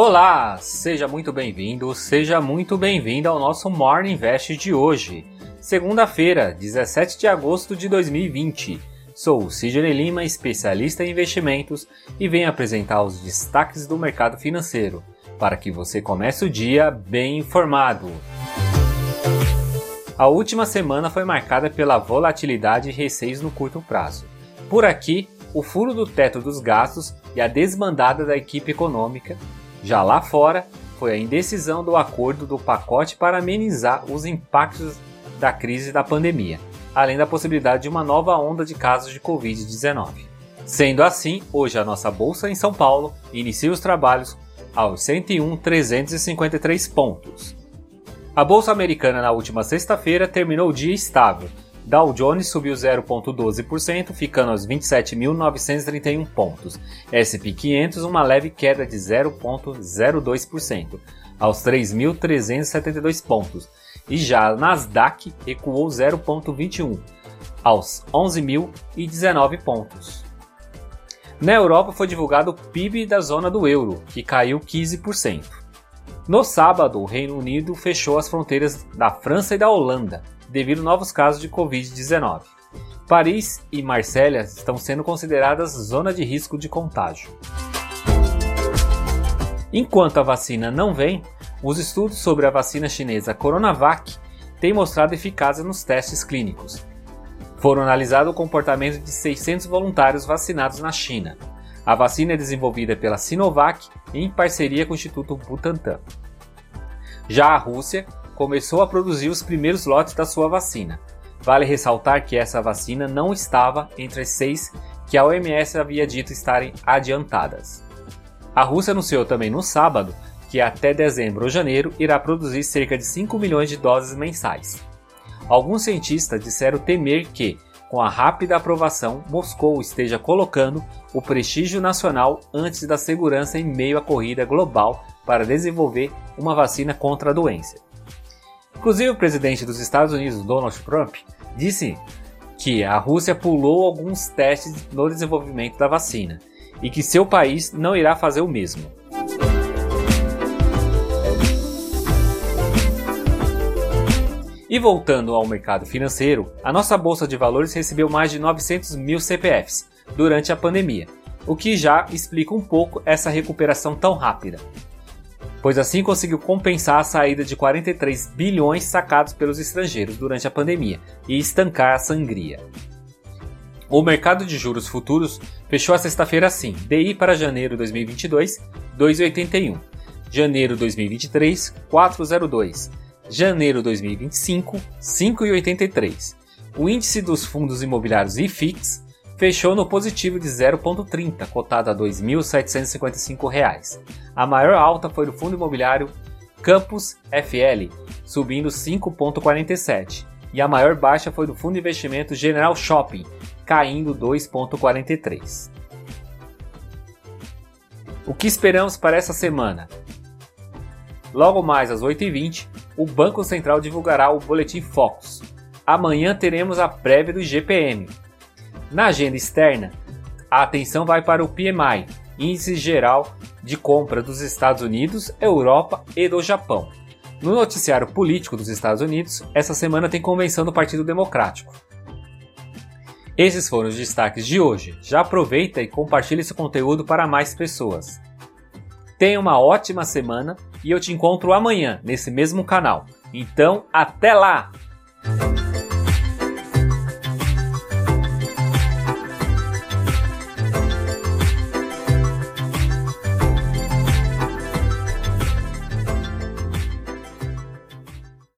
Olá, seja muito bem-vindo, seja muito bem-vinda ao nosso Morning Invest de hoje, segunda-feira, 17 de agosto de 2020. Sou o Sidney Lima, especialista em investimentos, e venho apresentar os destaques do mercado financeiro, para que você comece o dia bem informado. A última semana foi marcada pela volatilidade e receios no curto prazo. Por aqui, o furo do teto dos gastos e a desbandada da equipe econômica já lá fora, foi a indecisão do acordo do pacote para amenizar os impactos da crise da pandemia, além da possibilidade de uma nova onda de casos de Covid-19. Sendo assim, hoje a nossa bolsa em São Paulo inicia os trabalhos aos 101.353 pontos. A bolsa americana na última sexta-feira terminou o dia estável, Dow Jones subiu 0,12%, ficando aos 27.931 pontos. S&P 500 uma leve queda de 0,02%, aos 3.372 pontos. E já a Nasdaq recuou 0,21, aos 11.019 pontos. Na Europa foi divulgado o PIB da zona do euro, que caiu 15%. No sábado, o Reino Unido fechou as fronteiras da França e da Holanda, devido a novos casos de Covid-19. Paris e Marsella estão sendo consideradas zona de risco de contágio. Enquanto a vacina não vem, os estudos sobre a vacina chinesa Coronavac têm mostrado eficácia nos testes clínicos. Foram analisados o comportamento de 600 voluntários vacinados na China. A vacina é desenvolvida pela Sinovac em parceria com o Instituto Butantan. Já a Rússia começou a produzir os primeiros lotes da sua vacina. Vale ressaltar que essa vacina não estava entre as seis que a OMS havia dito estarem adiantadas. A Rússia anunciou também no sábado que até dezembro ou janeiro irá produzir cerca de 5 milhões de doses mensais. Alguns cientistas disseram temer que, com a rápida aprovação, Moscou esteja colocando o prestígio nacional antes da segurança em meio à corrida global para desenvolver uma vacina contra a doença. Inclusive, o presidente dos Estados Unidos, Donald Trump, disse que a Rússia pulou alguns testes no desenvolvimento da vacina e que seu país não irá fazer o mesmo. E voltando ao mercado financeiro, a nossa bolsa de valores recebeu mais de 900 mil CPFs durante a pandemia, o que já explica um pouco essa recuperação tão rápida pois assim conseguiu compensar a saída de 43 bilhões sacados pelos estrangeiros durante a pandemia e estancar a sangria. O mercado de juros futuros fechou a sexta-feira assim: DI para janeiro 2022, 2,81. Janeiro 2023, 4,02. Janeiro 2025, 5,83. O índice dos fundos imobiliários IFIX fechou no positivo de 0,30, cotado a R$ 2.755. A maior alta foi do fundo imobiliário Campus FL, subindo 5,47, e a maior baixa foi do fundo de investimento General Shopping, caindo 2,43. O que esperamos para essa semana? Logo mais às 8h20, o Banco Central divulgará o Boletim Focus. Amanhã teremos a prévia do IGPM, na agenda externa, a atenção vai para o PMI, Índice Geral de Compra dos Estados Unidos, Europa e do Japão. No noticiário político dos Estados Unidos, essa semana tem convenção do Partido Democrático. Esses foram os destaques de hoje. Já aproveita e compartilhe esse conteúdo para mais pessoas. Tenha uma ótima semana e eu te encontro amanhã nesse mesmo canal. Então, até lá!